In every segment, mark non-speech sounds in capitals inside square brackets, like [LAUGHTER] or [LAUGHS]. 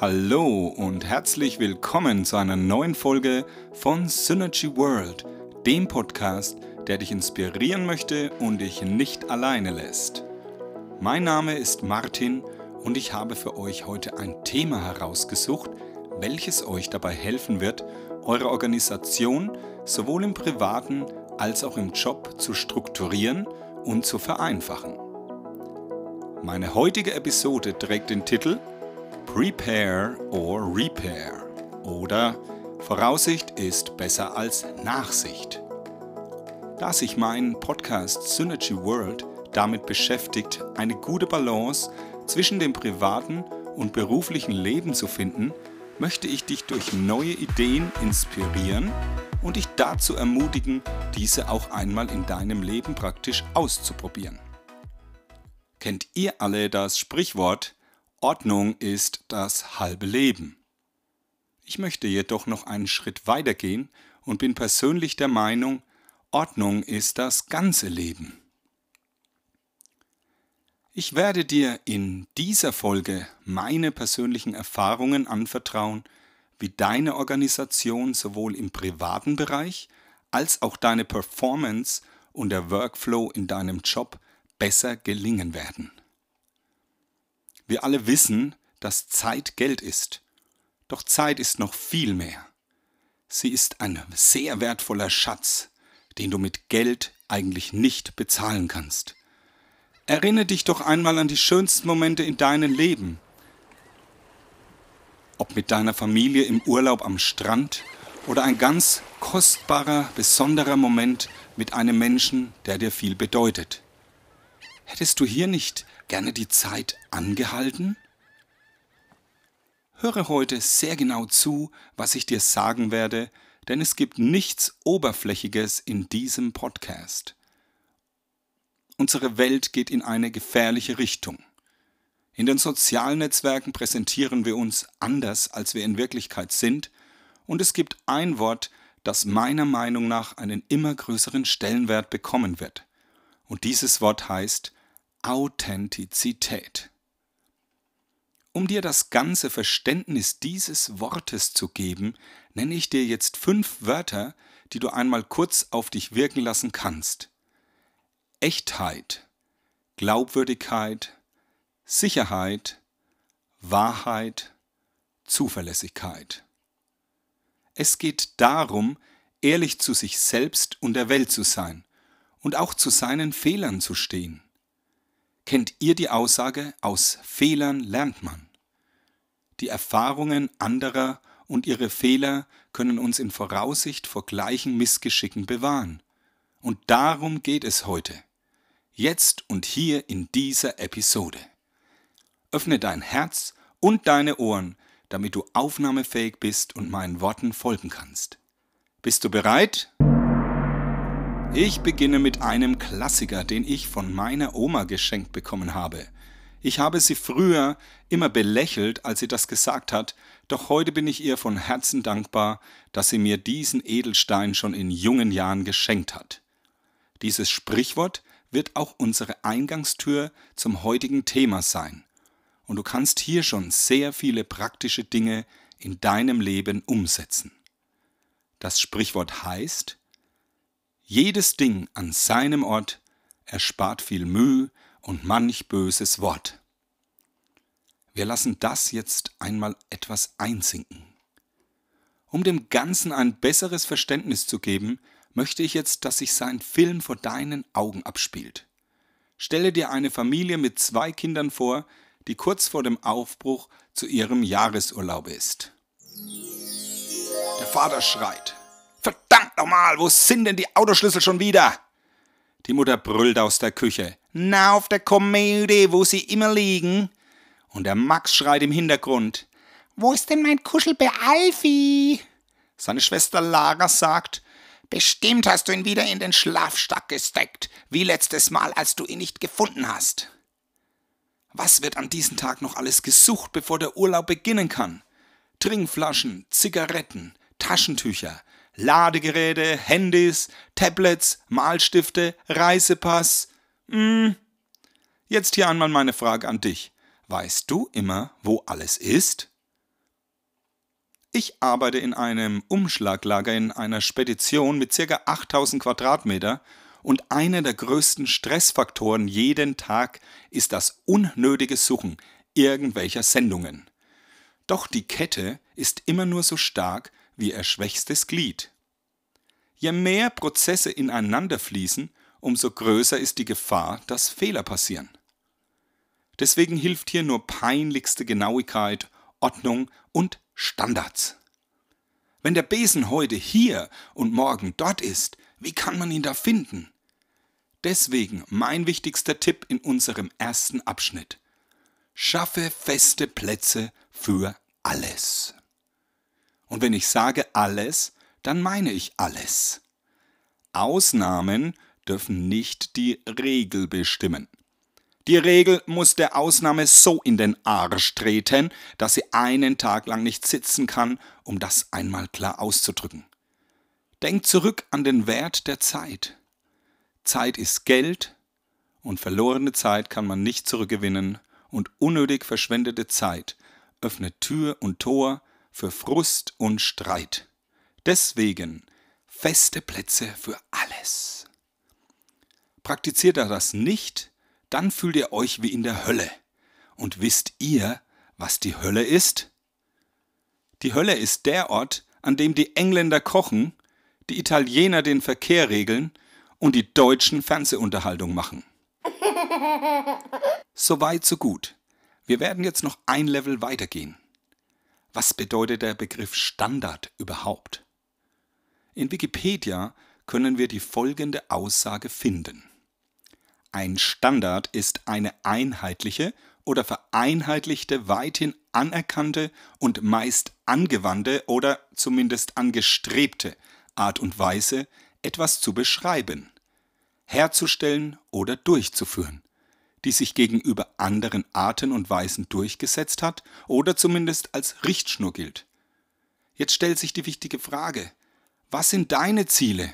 Hallo und herzlich willkommen zu einer neuen Folge von Synergy World, dem Podcast, der dich inspirieren möchte und dich nicht alleine lässt. Mein Name ist Martin und ich habe für euch heute ein Thema herausgesucht, welches euch dabei helfen wird, eure Organisation sowohl im privaten als auch im Job zu strukturieren und zu vereinfachen. Meine heutige Episode trägt den Titel Prepare or Repair oder Voraussicht ist besser als Nachsicht. Da sich mein Podcast Synergy World damit beschäftigt, eine gute Balance zwischen dem privaten und beruflichen Leben zu finden, möchte ich dich durch neue Ideen inspirieren und dich dazu ermutigen, diese auch einmal in deinem Leben praktisch auszuprobieren. Kennt ihr alle das Sprichwort Ordnung ist das halbe Leben? Ich möchte jedoch noch einen Schritt weiter gehen und bin persönlich der Meinung, Ordnung ist das ganze Leben. Ich werde dir in dieser Folge meine persönlichen Erfahrungen anvertrauen, wie deine Organisation sowohl im privaten Bereich als auch deine Performance und der Workflow in deinem Job besser gelingen werden. Wir alle wissen, dass Zeit Geld ist. Doch Zeit ist noch viel mehr. Sie ist ein sehr wertvoller Schatz, den du mit Geld eigentlich nicht bezahlen kannst. Erinnere dich doch einmal an die schönsten Momente in deinem Leben. Ob mit deiner Familie im Urlaub am Strand oder ein ganz kostbarer, besonderer Moment mit einem Menschen, der dir viel bedeutet. Hättest du hier nicht gerne die Zeit angehalten? Höre heute sehr genau zu, was ich dir sagen werde, denn es gibt nichts Oberflächiges in diesem Podcast. Unsere Welt geht in eine gefährliche Richtung. In den sozialen Netzwerken präsentieren wir uns anders, als wir in Wirklichkeit sind, und es gibt ein Wort, das meiner Meinung nach einen immer größeren Stellenwert bekommen wird. Und dieses Wort heißt Authentizität. Um dir das ganze Verständnis dieses Wortes zu geben, nenne ich dir jetzt fünf Wörter, die du einmal kurz auf dich wirken lassen kannst. Echtheit, Glaubwürdigkeit, Sicherheit, Wahrheit, Zuverlässigkeit. Es geht darum, ehrlich zu sich selbst und der Welt zu sein und auch zu seinen Fehlern zu stehen. Kennt ihr die Aussage, aus Fehlern lernt man? Die Erfahrungen anderer und ihre Fehler können uns in Voraussicht vor gleichen Missgeschicken bewahren. Und darum geht es heute. Jetzt und hier in dieser Episode. Öffne dein Herz und deine Ohren, damit du aufnahmefähig bist und meinen Worten folgen kannst. Bist du bereit? Ich beginne mit einem Klassiker, den ich von meiner Oma geschenkt bekommen habe. Ich habe sie früher immer belächelt, als sie das gesagt hat, doch heute bin ich ihr von Herzen dankbar, dass sie mir diesen Edelstein schon in jungen Jahren geschenkt hat. Dieses Sprichwort wird auch unsere Eingangstür zum heutigen Thema sein. Und du kannst hier schon sehr viele praktische Dinge in deinem Leben umsetzen. Das Sprichwort heißt, jedes Ding an seinem Ort erspart viel Mühe und manch böses Wort. Wir lassen das jetzt einmal etwas einsinken. Um dem Ganzen ein besseres Verständnis zu geben, möchte ich jetzt, dass sich sein Film vor deinen Augen abspielt. Stelle dir eine Familie mit zwei Kindern vor, die kurz vor dem Aufbruch zu ihrem Jahresurlaub ist. Der Vater schreit. Verdammt nochmal, wo sind denn die Autoschlüssel schon wieder? Die Mutter brüllt aus der Küche. Na, auf der Komödie, wo sie immer liegen. Und der Max schreit im Hintergrund. Wo ist denn mein Kuschelbär Alfie? Seine Schwester Lara sagt, Bestimmt hast du ihn wieder in den Schlafstack gesteckt, wie letztes Mal, als du ihn nicht gefunden hast. Was wird an diesem Tag noch alles gesucht, bevor der Urlaub beginnen kann? Trinkflaschen, Zigaretten, Taschentücher, Ladegeräte, Handys, Tablets, Malstifte, Reisepass. Hm. Jetzt hier einmal meine Frage an dich. Weißt du immer, wo alles ist? Ich arbeite in einem Umschlaglager in einer Spedition mit ca. 8000 Quadratmeter und einer der größten Stressfaktoren jeden Tag ist das unnötige Suchen irgendwelcher Sendungen. Doch die Kette ist immer nur so stark wie ihr schwächstes Glied. Je mehr Prozesse ineinander fließen, umso größer ist die Gefahr, dass Fehler passieren. Deswegen hilft hier nur peinlichste Genauigkeit, Ordnung und Standards. Wenn der Besen heute hier und morgen dort ist, wie kann man ihn da finden? Deswegen mein wichtigster Tipp in unserem ersten Abschnitt. Schaffe feste Plätze für alles. Und wenn ich sage alles, dann meine ich alles. Ausnahmen dürfen nicht die Regel bestimmen. Die Regel muss der Ausnahme so in den Arsch treten, dass sie einen Tag lang nicht sitzen kann, um das einmal klar auszudrücken. Denk zurück an den Wert der Zeit. Zeit ist Geld und verlorene Zeit kann man nicht zurückgewinnen und unnötig verschwendete Zeit öffnet Tür und Tor für Frust und Streit. Deswegen feste Plätze für alles. Praktiziert er das nicht, dann fühlt ihr euch wie in der Hölle. Und wisst ihr, was die Hölle ist? Die Hölle ist der Ort, an dem die Engländer kochen, die Italiener den Verkehr regeln und die Deutschen Fernsehunterhaltung machen. [LAUGHS] So weit, so gut. Wir werden jetzt noch ein Level weitergehen. Was bedeutet der Begriff Standard überhaupt? In Wikipedia können wir die folgende Aussage finden. Ein Standard ist eine einheitliche oder vereinheitlichte, weithin anerkannte und meist angewandte oder zumindest angestrebte Art und Weise, etwas zu beschreiben, herzustellen oder durchzuführen die sich gegenüber anderen Arten und Weisen durchgesetzt hat oder zumindest als Richtschnur gilt. Jetzt stellt sich die wichtige Frage, was sind deine Ziele?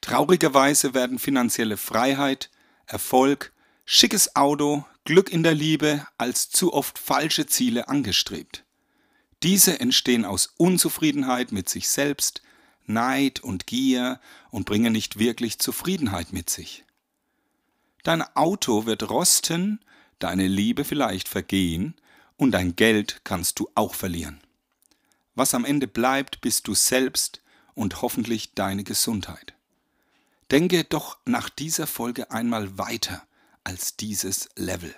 Traurigerweise werden finanzielle Freiheit, Erfolg, schickes Auto, Glück in der Liebe als zu oft falsche Ziele angestrebt. Diese entstehen aus Unzufriedenheit mit sich selbst, Neid und Gier und bringen nicht wirklich Zufriedenheit mit sich. Dein Auto wird rosten, deine Liebe vielleicht vergehen und dein Geld kannst du auch verlieren. Was am Ende bleibt, bist du selbst und hoffentlich deine Gesundheit. Denke doch nach dieser Folge einmal weiter als dieses Level.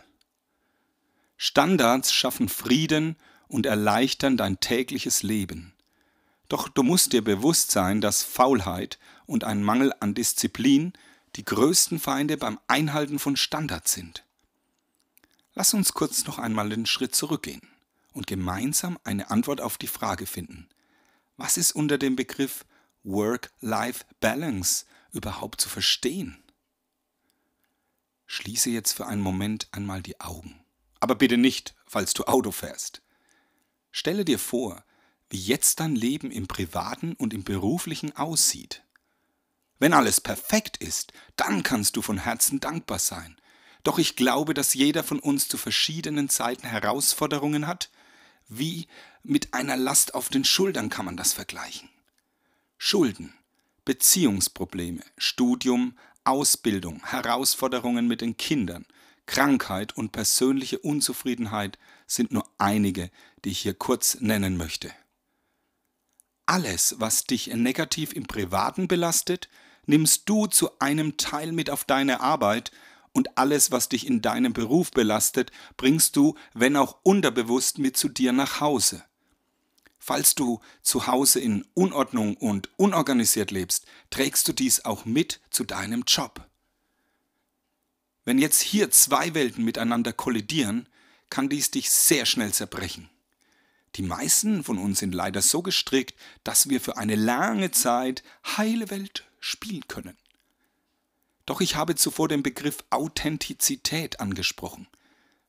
Standards schaffen Frieden und erleichtern dein tägliches Leben. Doch du musst dir bewusst sein, dass Faulheit und ein Mangel an Disziplin die größten Feinde beim Einhalten von Standards sind. Lass uns kurz noch einmal den Schritt zurückgehen und gemeinsam eine Antwort auf die Frage finden. Was ist unter dem Begriff Work-Life-Balance überhaupt zu verstehen? Schließe jetzt für einen Moment einmal die Augen. Aber bitte nicht, falls du Auto fährst. Stelle dir vor, wie jetzt dein Leben im privaten und im beruflichen aussieht. Wenn alles perfekt ist, dann kannst du von Herzen dankbar sein. Doch ich glaube, dass jeder von uns zu verschiedenen Zeiten Herausforderungen hat. Wie mit einer Last auf den Schultern kann man das vergleichen. Schulden, Beziehungsprobleme, Studium, Ausbildung, Herausforderungen mit den Kindern, Krankheit und persönliche Unzufriedenheit sind nur einige, die ich hier kurz nennen möchte. Alles, was dich negativ im Privaten belastet, nimmst du zu einem Teil mit auf deine Arbeit und alles, was dich in deinem Beruf belastet, bringst du, wenn auch unterbewusst, mit zu dir nach Hause. Falls du zu Hause in Unordnung und unorganisiert lebst, trägst du dies auch mit zu deinem Job. Wenn jetzt hier zwei Welten miteinander kollidieren, kann dies dich sehr schnell zerbrechen. Die meisten von uns sind leider so gestrickt, dass wir für eine lange Zeit heile Welt spielen können. Doch ich habe zuvor den Begriff Authentizität angesprochen,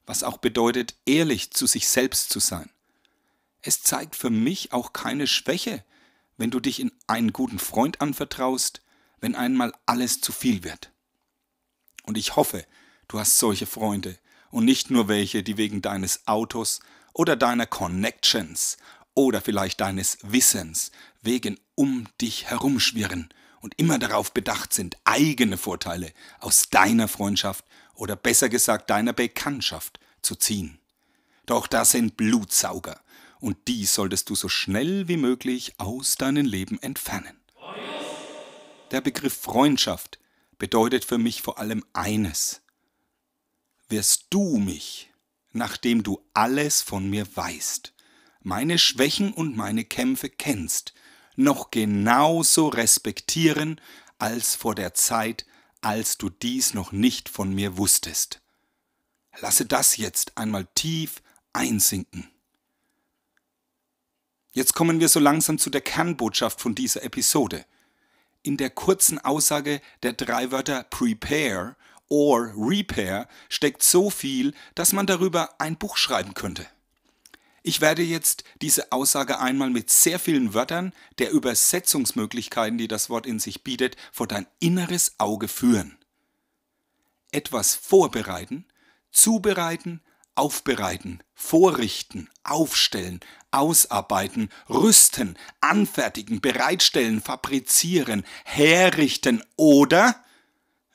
was auch bedeutet, ehrlich zu sich selbst zu sein. Es zeigt für mich auch keine Schwäche, wenn du dich in einen guten Freund anvertraust, wenn einmal alles zu viel wird. Und ich hoffe, du hast solche Freunde und nicht nur welche, die wegen deines Autos oder deiner Connections oder vielleicht deines Wissens wegen um dich herumschwirren und immer darauf bedacht sind, eigene Vorteile aus deiner Freundschaft oder besser gesagt deiner Bekanntschaft zu ziehen. Doch das sind Blutsauger, und die solltest du so schnell wie möglich aus deinem Leben entfernen. Der Begriff Freundschaft bedeutet für mich vor allem eines. Wirst du mich, nachdem du alles von mir weißt, meine Schwächen und meine Kämpfe kennst, noch genauso respektieren als vor der Zeit, als du dies noch nicht von mir wusstest. Lasse das jetzt einmal tief einsinken. Jetzt kommen wir so langsam zu der Kernbotschaft von dieser Episode. In der kurzen Aussage der drei Wörter prepare or repair steckt so viel, dass man darüber ein Buch schreiben könnte. Ich werde jetzt diese Aussage einmal mit sehr vielen Wörtern der Übersetzungsmöglichkeiten, die das Wort in sich bietet, vor dein inneres Auge führen. Etwas vorbereiten, zubereiten, aufbereiten, vorrichten, aufstellen, ausarbeiten, rüsten, anfertigen, bereitstellen, fabrizieren, herrichten oder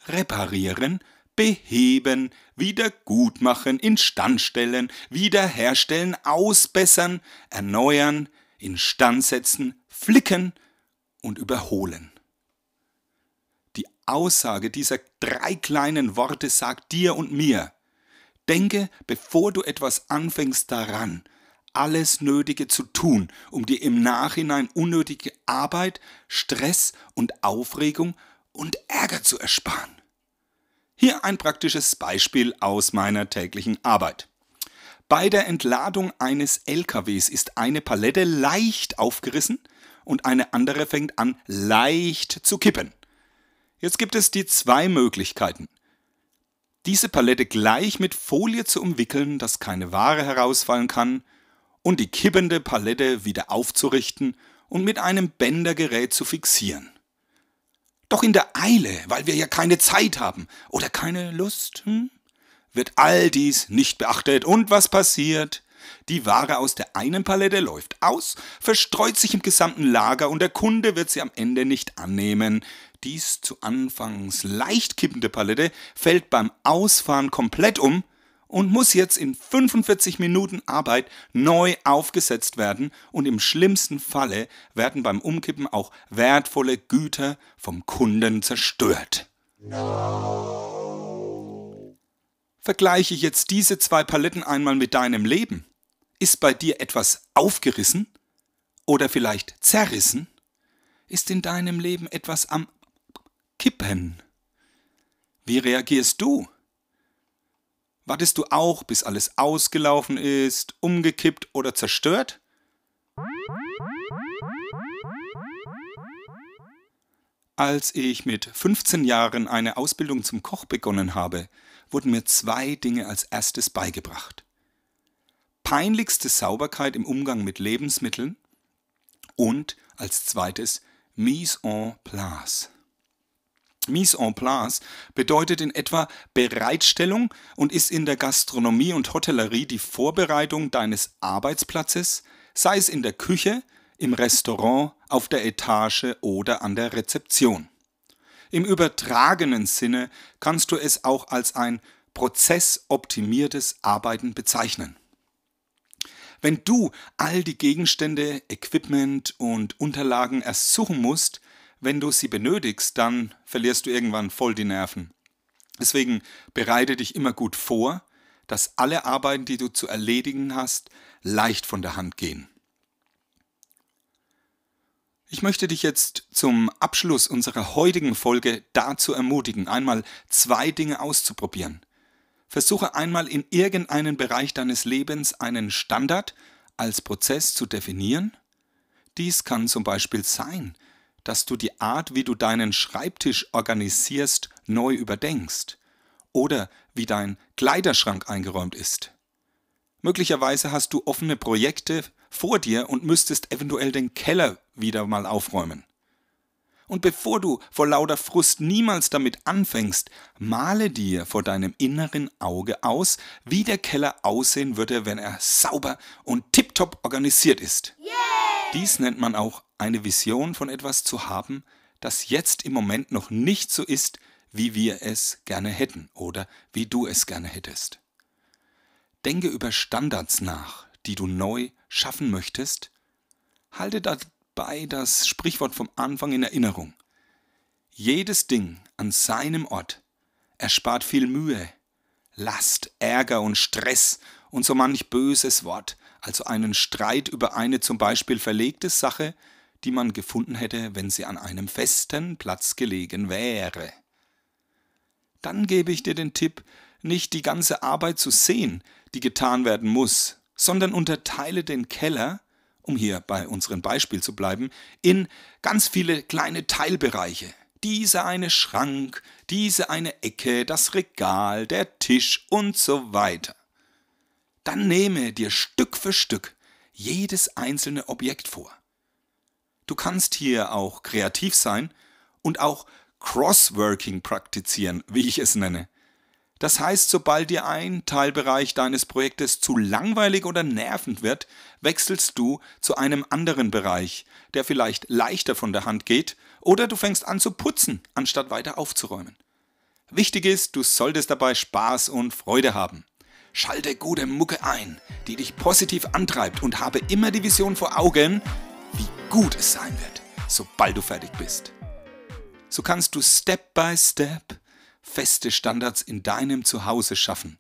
reparieren, beheben, wiedergutmachen, instandstellen, wiederherstellen, ausbessern, erneuern, instandsetzen, flicken und überholen. Die Aussage dieser drei kleinen Worte sagt dir und mir, denke, bevor du etwas anfängst daran, alles Nötige zu tun, um dir im Nachhinein unnötige Arbeit, Stress und Aufregung und Ärger zu ersparen. Hier ein praktisches Beispiel aus meiner täglichen Arbeit. Bei der Entladung eines LKWs ist eine Palette leicht aufgerissen und eine andere fängt an leicht zu kippen. Jetzt gibt es die zwei Möglichkeiten. Diese Palette gleich mit Folie zu umwickeln, dass keine Ware herausfallen kann, und die kippende Palette wieder aufzurichten und mit einem Bändergerät zu fixieren. Doch in der Eile, weil wir ja keine Zeit haben oder keine Lust, hm, wird all dies nicht beachtet. Und was passiert? Die Ware aus der einen Palette läuft aus, verstreut sich im gesamten Lager und der Kunde wird sie am Ende nicht annehmen. Dies zu Anfangs leicht kippende Palette fällt beim Ausfahren komplett um und muss jetzt in 45 Minuten Arbeit neu aufgesetzt werden und im schlimmsten Falle werden beim Umkippen auch wertvolle Güter vom Kunden zerstört. Vergleiche jetzt diese zwei Paletten einmal mit deinem Leben. Ist bei dir etwas aufgerissen oder vielleicht zerrissen? Ist in deinem Leben etwas am Kippen? Wie reagierst du? Wartest du auch, bis alles ausgelaufen ist, umgekippt oder zerstört? Als ich mit 15 Jahren eine Ausbildung zum Koch begonnen habe, wurden mir zwei Dinge als erstes beigebracht. Peinlichste Sauberkeit im Umgang mit Lebensmitteln und als zweites Mise en place. Mise en place bedeutet in etwa Bereitstellung und ist in der Gastronomie und Hotellerie die Vorbereitung deines Arbeitsplatzes, sei es in der Küche, im Restaurant, auf der Etage oder an der Rezeption. Im übertragenen Sinne kannst du es auch als ein prozessoptimiertes Arbeiten bezeichnen. Wenn du all die Gegenstände, Equipment und Unterlagen erst suchen musst, wenn du sie benötigst, dann verlierst du irgendwann voll die Nerven. Deswegen bereite dich immer gut vor, dass alle Arbeiten, die du zu erledigen hast, leicht von der Hand gehen. Ich möchte dich jetzt zum Abschluss unserer heutigen Folge dazu ermutigen, einmal zwei Dinge auszuprobieren. Versuche einmal in irgendeinen Bereich deines Lebens einen Standard als Prozess zu definieren. Dies kann zum Beispiel sein, dass du die Art, wie du deinen Schreibtisch organisierst, neu überdenkst oder wie dein Kleiderschrank eingeräumt ist. Möglicherweise hast du offene Projekte vor dir und müsstest eventuell den Keller wieder mal aufräumen. Und bevor du vor lauter Frust niemals damit anfängst, male dir vor deinem inneren Auge aus, wie der Keller aussehen würde, wenn er sauber und tiptop organisiert ist. Ja! Dies nennt man auch eine Vision von etwas zu haben, das jetzt im Moment noch nicht so ist, wie wir es gerne hätten oder wie du es gerne hättest. Denke über Standards nach, die du neu schaffen möchtest. Halte dabei das Sprichwort vom Anfang in Erinnerung. Jedes Ding an seinem Ort erspart viel Mühe, Last, Ärger und Stress und so manch böses Wort, also einen Streit über eine zum Beispiel verlegte Sache, die man gefunden hätte, wenn sie an einem festen Platz gelegen wäre. Dann gebe ich dir den Tipp, nicht die ganze Arbeit zu sehen, die getan werden muss, sondern unterteile den Keller, um hier bei unserem Beispiel zu bleiben, in ganz viele kleine Teilbereiche. Diese eine Schrank, diese eine Ecke, das Regal, der Tisch und so weiter. Dann nehme dir Stück für Stück jedes einzelne Objekt vor. Du kannst hier auch kreativ sein und auch Crossworking praktizieren, wie ich es nenne. Das heißt, sobald dir ein Teilbereich deines Projektes zu langweilig oder nervend wird, wechselst du zu einem anderen Bereich, der vielleicht leichter von der Hand geht, oder du fängst an zu putzen, anstatt weiter aufzuräumen. Wichtig ist, du solltest dabei Spaß und Freude haben. Schalte gute Mucke ein, die dich positiv antreibt und habe immer die Vision vor Augen, wie gut es sein wird, sobald du fertig bist. So kannst du Step by Step feste Standards in deinem Zuhause schaffen.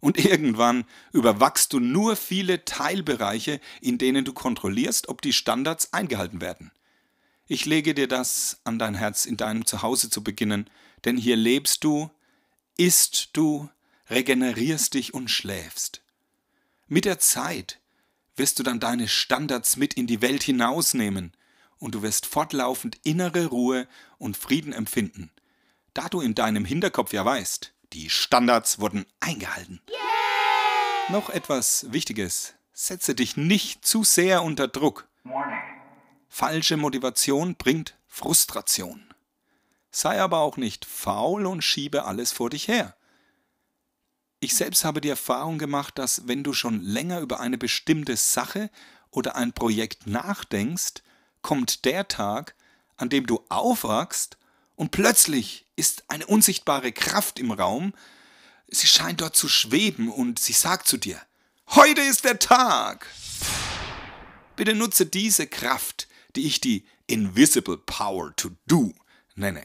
Und [LAUGHS] irgendwann überwachst du nur viele Teilbereiche, in denen du kontrollierst, ob die Standards eingehalten werden. Ich lege dir das an dein Herz, in deinem Zuhause zu beginnen, denn hier lebst du, isst du, regenerierst dich und schläfst. Mit der Zeit wirst du dann deine Standards mit in die Welt hinausnehmen und du wirst fortlaufend innere Ruhe und Frieden empfinden, da du in deinem Hinterkopf ja weißt, die Standards wurden eingehalten. Yeah! Noch etwas Wichtiges. Setze dich nicht zu sehr unter Druck. Falsche Motivation bringt Frustration. Sei aber auch nicht faul und schiebe alles vor dich her. Ich selbst habe die Erfahrung gemacht, dass wenn du schon länger über eine bestimmte Sache oder ein Projekt nachdenkst, kommt der Tag, an dem du aufwachst und plötzlich ist eine unsichtbare Kraft im Raum, sie scheint dort zu schweben und sie sagt zu dir, heute ist der Tag. Bitte nutze diese Kraft, die ich die Invisible Power to Do nenne.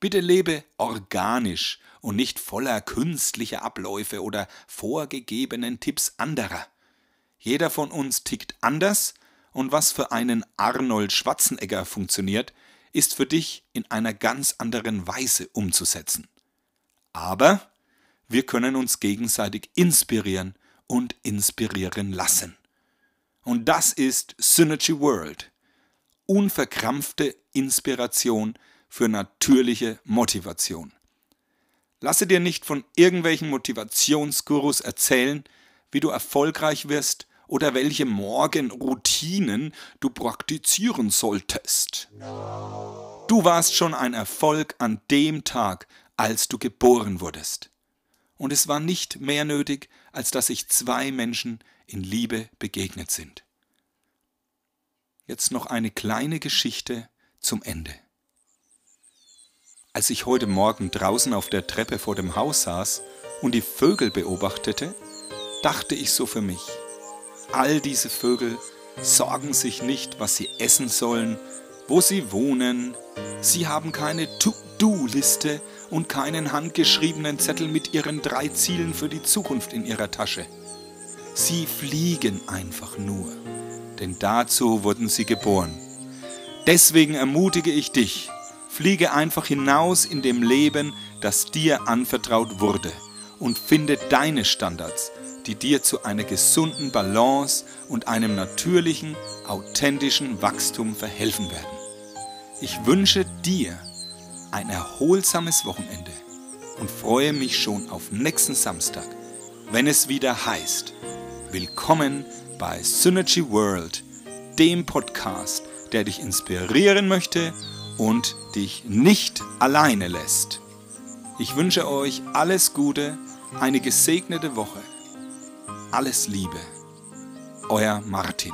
Bitte lebe organisch und nicht voller künstlicher Abläufe oder vorgegebenen Tipps anderer. Jeder von uns tickt anders und was für einen Arnold Schwarzenegger funktioniert, ist für dich in einer ganz anderen Weise umzusetzen. Aber wir können uns gegenseitig inspirieren und inspirieren lassen. Und das ist Synergy World. Unverkrampfte Inspiration für natürliche Motivation. Lasse dir nicht von irgendwelchen Motivationsgurus erzählen, wie du erfolgreich wirst oder welche Morgenroutinen du praktizieren solltest. Du warst schon ein Erfolg an dem Tag, als du geboren wurdest. Und es war nicht mehr nötig, als dass sich zwei Menschen in Liebe begegnet sind. Jetzt noch eine kleine Geschichte zum Ende. Als ich heute Morgen draußen auf der Treppe vor dem Haus saß und die Vögel beobachtete, dachte ich so für mich, All diese Vögel sorgen sich nicht, was sie essen sollen, wo sie wohnen. Sie haben keine To-Do-Liste und keinen handgeschriebenen Zettel mit ihren drei Zielen für die Zukunft in ihrer Tasche. Sie fliegen einfach nur, denn dazu wurden sie geboren. Deswegen ermutige ich dich, fliege einfach hinaus in dem Leben, das dir anvertraut wurde und finde deine Standards, die dir zu einer gesunden Balance und einem natürlichen, authentischen Wachstum verhelfen werden. Ich wünsche dir ein erholsames Wochenende und freue mich schon auf nächsten Samstag, wenn es wieder heißt, Willkommen bei Synergy World, dem Podcast, der dich inspirieren möchte und dich nicht alleine lässt. Ich wünsche euch alles Gute, eine gesegnete Woche alles Liebe. Euer Martin.